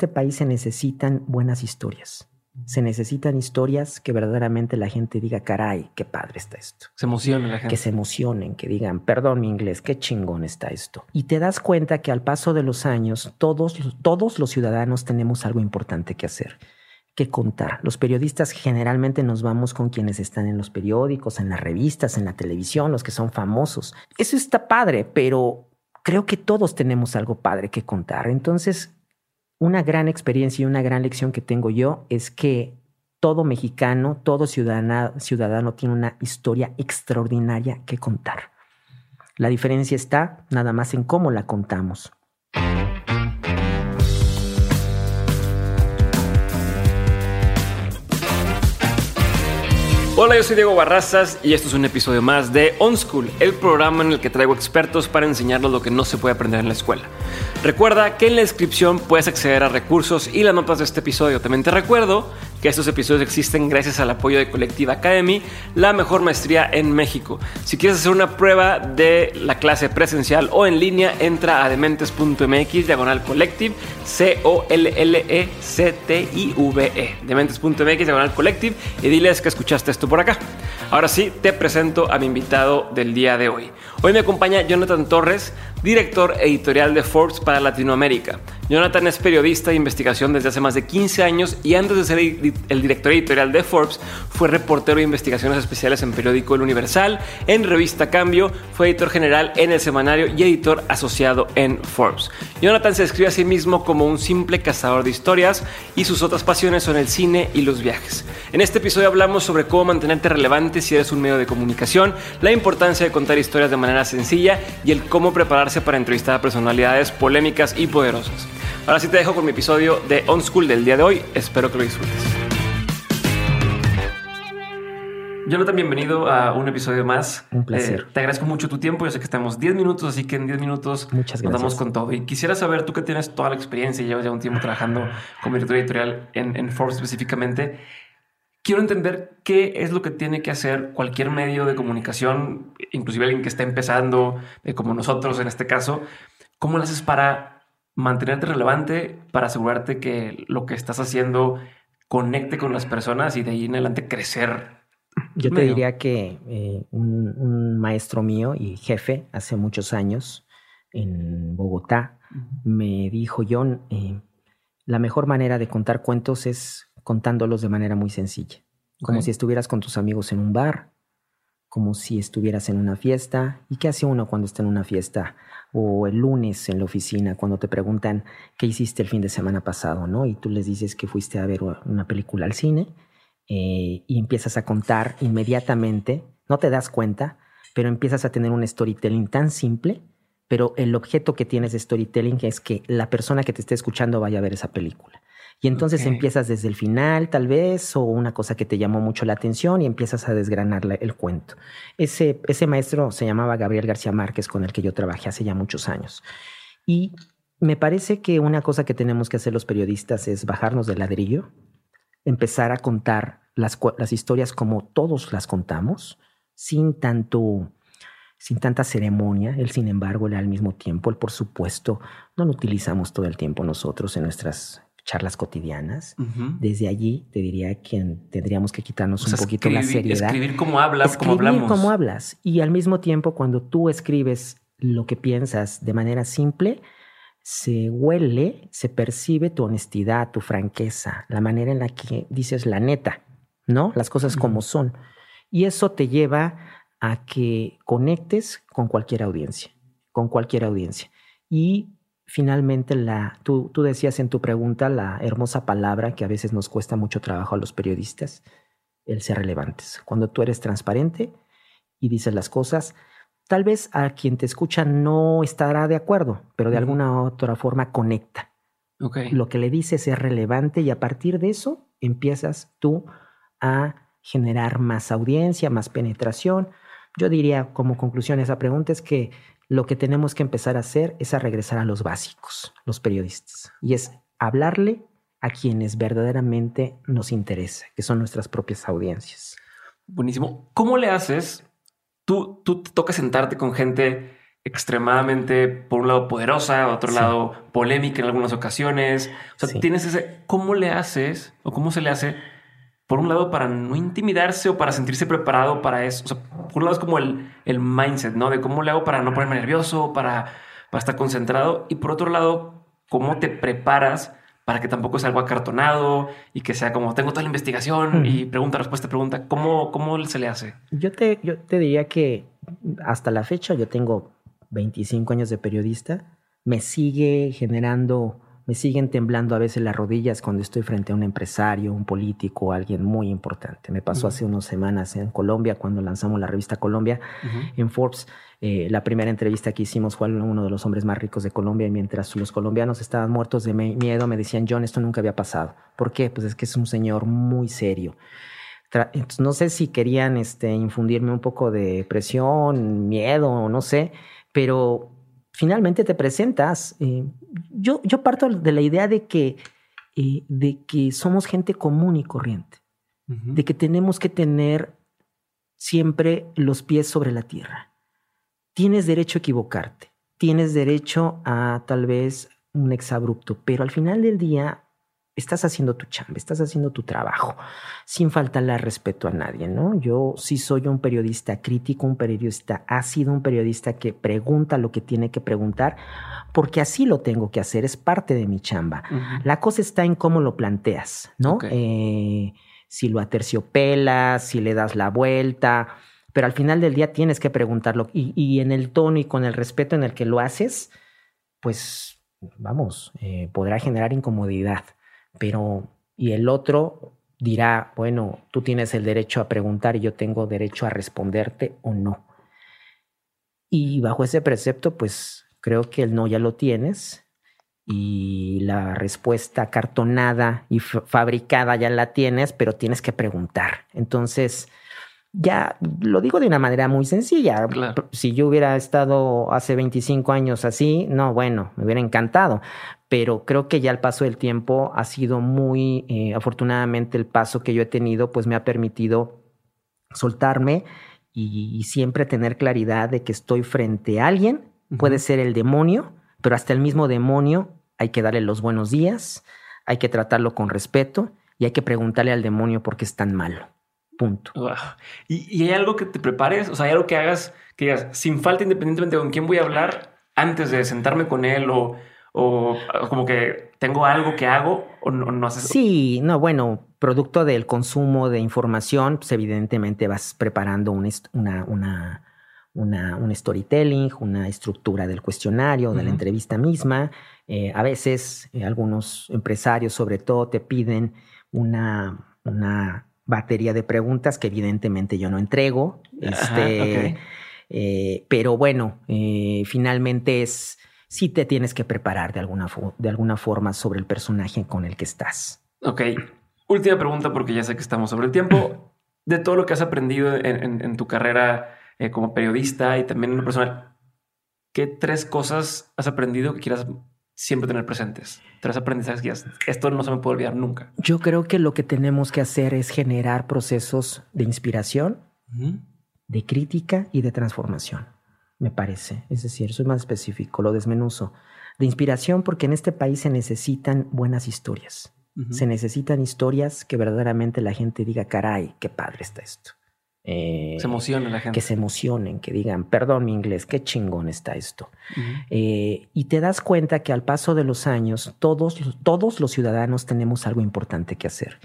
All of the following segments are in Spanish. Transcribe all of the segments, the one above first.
Este país se necesitan buenas historias. Se necesitan historias que verdaderamente la gente diga, caray, qué padre está esto. Se emociona la gente. Que se emocionen, que digan, perdón mi inglés, qué chingón está esto. Y te das cuenta que al paso de los años, todos, todos los ciudadanos tenemos algo importante que hacer que contar. Los periodistas generalmente nos vamos con quienes están en los periódicos, en las revistas, en la televisión, los que son famosos. Eso está padre, pero creo que todos tenemos algo padre que contar. Entonces, una gran experiencia y una gran lección que tengo yo es que todo mexicano, todo ciudadano, ciudadano tiene una historia extraordinaria que contar. La diferencia está nada más en cómo la contamos. Hola, yo soy Diego Barrazas y esto es un episodio más de On School, el programa en el que traigo expertos para enseñarnos lo que no se puede aprender en la escuela. Recuerda que en la descripción puedes acceder a recursos y las notas de este episodio. También te recuerdo que estos episodios existen gracias al apoyo de Collective Academy, la mejor maestría en México. Si quieres hacer una prueba de la clase presencial o en línea, entra a dementes.mx diagonal collective, C-O-L-L-E-C-T-I-V-E, dementes.mx diagonal collective y diles que escuchaste esto por acá. Ahora sí, te presento a mi invitado del día de hoy. Hoy me acompaña Jonathan Torres, director editorial de Forbes para Latinoamérica. Jonathan es periodista de investigación desde hace más de 15 años y antes de ser el director editorial de Forbes fue reportero de investigaciones especiales en periódico El Universal, en revista Cambio, fue editor general en el semanario y editor asociado en Forbes. Jonathan se describe a sí mismo como un simple cazador de historias y sus otras pasiones son el cine y los viajes. En este episodio hablamos sobre cómo mantenerte relevante si eres un medio de comunicación, la importancia de contar historias de manera sencilla y el cómo prepararse para entrevistar a personalidades polémicas y poderosas. Ahora sí te dejo con mi episodio de On School del día de hoy. Espero que lo disfrutes. Jonathan, bienvenido a un episodio más. Un placer. Eh, te agradezco mucho tu tiempo. Yo sé que estamos 10 minutos, así que en 10 minutos Muchas nos damos con todo. Y quisiera saber, tú que tienes toda la experiencia y llevas ya un tiempo trabajando como director editorial en, en Forbes específicamente, quiero entender qué es lo que tiene que hacer cualquier medio de comunicación, inclusive alguien que está empezando, eh, como nosotros en este caso. ¿Cómo lo haces para mantenerte relevante, para asegurarte que lo que estás haciendo conecte con las personas y de ahí en adelante crecer? Yo te diría que eh, un, un maestro mío y jefe hace muchos años en Bogotá me dijo, John, eh, la mejor manera de contar cuentos es contándolos de manera muy sencilla, como si estuvieras con tus amigos en un bar, como si estuvieras en una fiesta. ¿Y qué hace uno cuando está en una fiesta? O el lunes en la oficina, cuando te preguntan qué hiciste el fin de semana pasado, ¿no? Y tú les dices que fuiste a ver una película al cine eh, y empiezas a contar inmediatamente, no te das cuenta, pero empiezas a tener un storytelling tan simple, pero el objeto que tienes de storytelling es que la persona que te esté escuchando vaya a ver esa película. Y entonces empiezas desde el final, tal vez, o una cosa que te llamó mucho la atención y empiezas a desgranar la- el cuento. Ese, ese maestro se llamaba Gabriel García Márquez, con el que yo trabajé hace ya muchos años. Y me parece que una cosa que tenemos que hacer los periodistas es bajarnos del ladrillo, empezar a contar las, las historias como todos las contamos, sin tanto sin tanta ceremonia. Él, sin embargo, él al mismo tiempo, él por supuesto, no lo utilizamos todo el tiempo nosotros en nuestras charlas cotidianas. Ujú. Desde allí te diría que tendríamos que quitarnos O sea, un poquito la escribir- seriedad. Escribir cómo hablas, cómo Escribir hablamos. cómo hablas. Y al mismo tiempo, cuando tú escribes lo que piensas de manera simple, se huele, se percibe tu honestidad, tu franqueza, la manera en la que dices la neta, ¿no? Las cosas como son. Y eso te lleva a que conectes con cualquier audiencia, con cualquier audiencia. Y finalmente, la, tú, tú decías en tu pregunta la hermosa palabra que a veces nos cuesta mucho trabajo a los periodistas, el ser relevantes. Cuando tú eres transparente y dices las cosas, tal vez a quien te escucha no estará de acuerdo, pero de alguna otra forma conecta. Lo que le dices es relevante y a partir de eso empiezas tú a generar más audiencia, más penetración. Yo diría como conclusión a esa pregunta es que lo que tenemos que empezar a hacer es a regresar a los básicos, los periodistas, y es hablarle a quienes verdaderamente nos interesa, que son nuestras propias audiencias. Buenísimo. ¿Cómo le haces? Tú, tú te toca sentarte con gente extremadamente, por un lado, poderosa, otro lado, polémica en algunas ocasiones. O sea, tienes ese, ¿cómo le haces o cómo se le hace? Por un lado, para no intimidarse o para sentirse preparado para eso. O sea, por un lado es como el, el mindset, ¿no? De cómo le hago para no ponerme nervioso, para, para estar concentrado. Y por otro lado, cómo te preparas para que tampoco sea algo acartonado y que sea como tengo toda la investigación y pregunta, respuesta, pregunta. ¿Cómo, ¿Cómo se le hace? Yo te, yo te diría que hasta la fecha yo tengo 25 años de periodista, me sigue generando, me siguen temblando a veces las rodillas cuando estoy frente a un empresario, un político, alguien muy importante. Me pasó hace unas semanas en Colombia, cuando lanzamos la revista Colombia en Forbes. Eh, la primera entrevista que hicimos fue a uno de los hombres más ricos de Colombia y mientras los colombianos estaban muertos de miedo, me decían, John, esto nunca había pasado. ¿Por qué? Pues es que es un señor muy serio. Entonces, no sé si querían este, infundirme un poco de presión, miedo, no sé, pero finalmente te presentas. Eh, yo, yo parto de la idea de que, eh, de que somos gente común y corriente, de que tenemos que tener siempre los pies sobre la tierra. Tienes derecho a equivocarte, tienes derecho a tal vez un exabrupto, pero al final del día estás haciendo tu chamba, estás haciendo tu trabajo, sin faltarle respeto a nadie, ¿no? Yo sí soy un periodista crítico, un periodista ácido, un periodista que pregunta lo que tiene que preguntar, porque así lo tengo que hacer, es parte de mi chamba. La cosa está en cómo lo planteas, ¿no? Eh, si lo aterciopelas, si le das la vuelta, pero al final del día tienes que preguntarlo y, en el tono y con el respeto en el que lo haces, pues vamos, eh, podrá generar incomodidad pero y el otro dirá, bueno, tú tienes el derecho a preguntar y yo tengo derecho a responderte o no. Y bajo ese precepto, pues creo que el no ya lo tienes y la respuesta cartonada y fabricada ya la tienes, pero tienes que preguntar. Entonces, ya lo digo de una manera muy sencilla. Si yo hubiera estado hace 25 años así, no, bueno, me hubiera encantado. Pero creo que ya el paso del tiempo ha sido muy, eh, afortunadamente el paso que yo he tenido, pues me ha permitido soltarme y, siempre tener claridad de que estoy frente a alguien. Puede ser el demonio, pero hasta el mismo demonio hay que darle los buenos días, hay que tratarlo con respeto y hay que preguntarle al demonio por qué es tan malo. Punto. ¿Y, hay algo que te prepares? O sea, hay algo que hagas, que digas, sin falta, independientemente de con quién voy a hablar, antes de sentarme con él o, o como que tengo algo que hago o no, no haces. Sí, no, bueno, producto del consumo de información, pues evidentemente vas preparando una, una, una, un storytelling, una estructura del cuestionario, de la entrevista misma. Eh, a veces eh, algunos empresarios, sobre todo, te piden una, una batería de preguntas que evidentemente yo no entrego. este, eh, pero bueno, finalmente es si te tienes que preparar de alguna, de alguna forma sobre el personaje con el que estás. Ok. Última pregunta, porque ya sé que estamos sobre el tiempo. De todo lo que has aprendido en, tu carrera eh, como periodista y también en lo personal, ¿qué tres cosas has aprendido que quieras siempre tener presentes. Tres aprendizajes guías. Esto no se me puede olvidar nunca. Yo creo que lo que tenemos que hacer es generar procesos de inspiración, de crítica y de transformación, me parece. Es decir, soy más específico, lo desmenuzo. De inspiración porque en este país se necesitan buenas historias. Se necesitan historias que verdaderamente la gente diga, caray, qué padre está esto. Eh, se emociona la gente. Que se emocionen, que digan, perdón mi inglés, qué chingón está esto. Eh, y te das cuenta que al paso de los años, todos, todos los ciudadanos tenemos algo importante que hacer,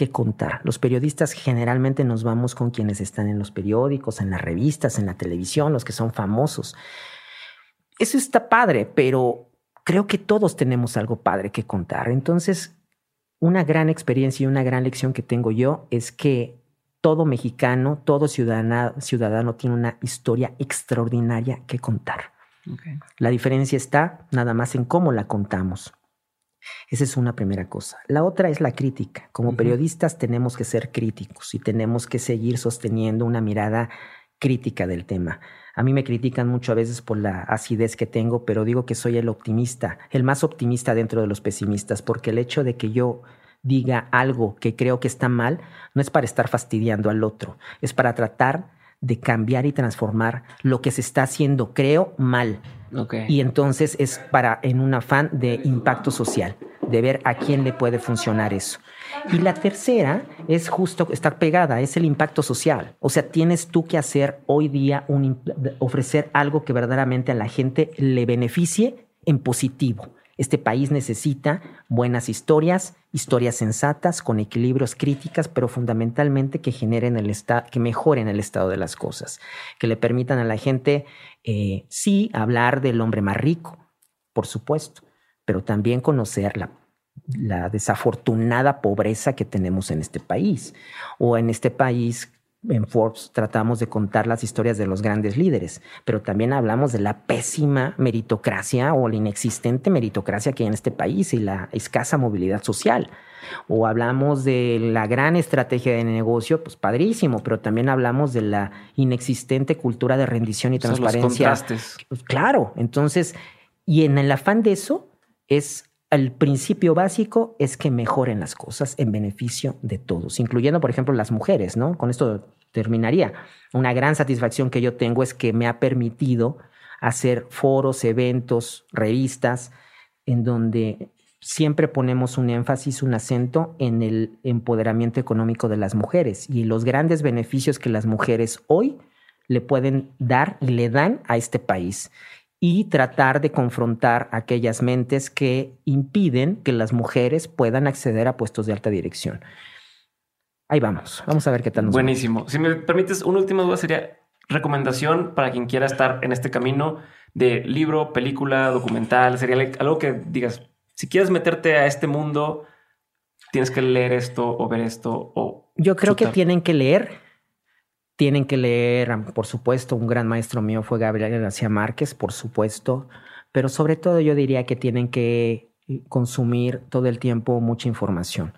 que contar. Los periodistas generalmente nos vamos con quienes están en los periódicos, en las revistas, en la televisión, los que son famosos. Eso está padre, pero creo que todos tenemos algo padre que contar. Entonces, una gran experiencia y una gran lección que tengo yo es que todo mexicano, todo ciudadano, ciudadano tiene una historia extraordinaria que contar. La diferencia está nada más en cómo la contamos. Esa es una primera cosa. La otra es la crítica. Como periodistas tenemos que ser críticos y tenemos que seguir sosteniendo una mirada crítica del tema. A mí me critican mucho a veces por la acidez que tengo, pero digo que soy el optimista, el más optimista dentro de los pesimistas, porque el hecho de que yo diga algo que creo que está mal no es para estar fastidiando al otro, es para tratar de cambiar y transformar lo que se está haciendo, creo, mal. Y entonces es para, en un afán de impacto social, de ver a quién le puede funcionar eso. Y la tercera es justo estar pegada, es el impacto social. O sea, tienes tú que hacer hoy día, un, ofrecer algo que verdaderamente a la gente le beneficie en positivo. Este país necesita buenas historias, historias sensatas, con equilibrios críticas, pero fundamentalmente que generen el estado, que mejoren el estado de las cosas, que le permitan a la gente, eh, sí, hablar del hombre más rico, por supuesto, pero también conocer la la desafortunada pobreza que tenemos en este país. O en este país, en Forbes, tratamos de contar las historias de los grandes líderes, pero también hablamos de la pésima meritocracia o la inexistente meritocracia que hay en este país y la escasa movilidad social. O hablamos de la gran estrategia de negocio, pues padrísimo, pero también hablamos de la inexistente cultura de rendición y transparencia. Claro, entonces, y en el afán de eso es el principio básico es que mejoren las cosas en beneficio de todos, incluyendo, por ejemplo, las mujeres, ¿no? Con esto terminaría. Una gran satisfacción que yo tengo es que me ha permitido hacer foros, eventos, revistas, en donde siempre ponemos un énfasis, un acento en el empoderamiento económico de las mujeres y los grandes beneficios que las mujeres hoy le pueden dar y le dan a este país y tratar de confrontar aquellas mentes que impiden que las mujeres puedan acceder a puestos de alta dirección. Ahí vamos, vamos a ver qué tal nos Buenísimo. Si me permites, una última duda sería recomendación para quien quiera estar en este camino de libro, película, documental, sería algo que digas, si quieres meterte a este mundo, tienes que leer esto o ver esto o... Yo creo que tienen que leer tienen que leer, por supuesto, un gran maestro mío fue Gabriel García Márquez, por supuesto, pero sobre todo yo diría que tienen que eh, consumir todo el tiempo mucha información,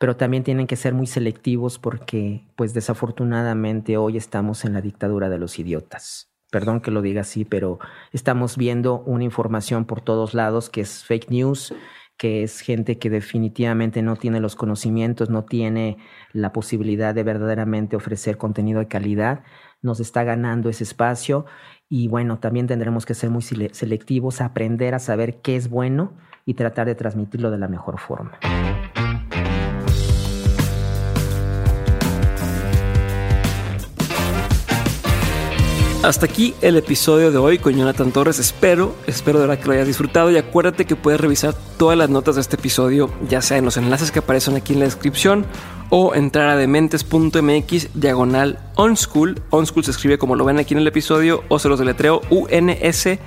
pero también tienen que ser muy selectivos porque, pues desafortunadamente, hoy estamos en la dictadura de los idiotas. Perdón que lo diga así, pero estamos viendo una información por todos lados que es fake news, que es gente que definitivamente no tiene los conocimientos, no tiene la posibilidad de verdaderamente ofrecer contenido de calidad, nos está ganando ese espacio y bueno, también tendremos que ser muy selectivos, aprender a saber qué es bueno y tratar de transmitirlo de la mejor forma. Hasta aquí el episodio de hoy con Jonathan Torres. Espero, espero de verdad que lo hayas disfrutado y acuérdate que puedes revisar todas las notas de este episodio, ya sea en los enlaces que aparecen aquí en la descripción o entrar a dementes.mx diagonal onschool. Onschool se escribe como lo ven aquí en el episodio o se los deletreo U-N-S-C-H-O-O-L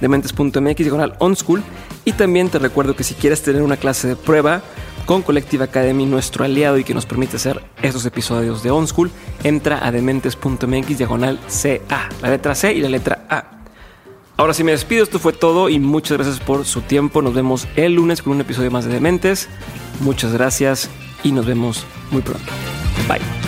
dementes.mx diagonal onschool. Y también te recuerdo que si quieres tener una clase de prueba, con Collective Academy, nuestro aliado y que nos permite hacer estos episodios de On School, entra a dementes.mx diagonal CA, la letra C y la letra A. Ahora sí me despido, esto fue todo y muchas gracias por su tiempo. Nos vemos el lunes con un episodio más de Dementes. Muchas gracias y nos vemos muy pronto. Bye.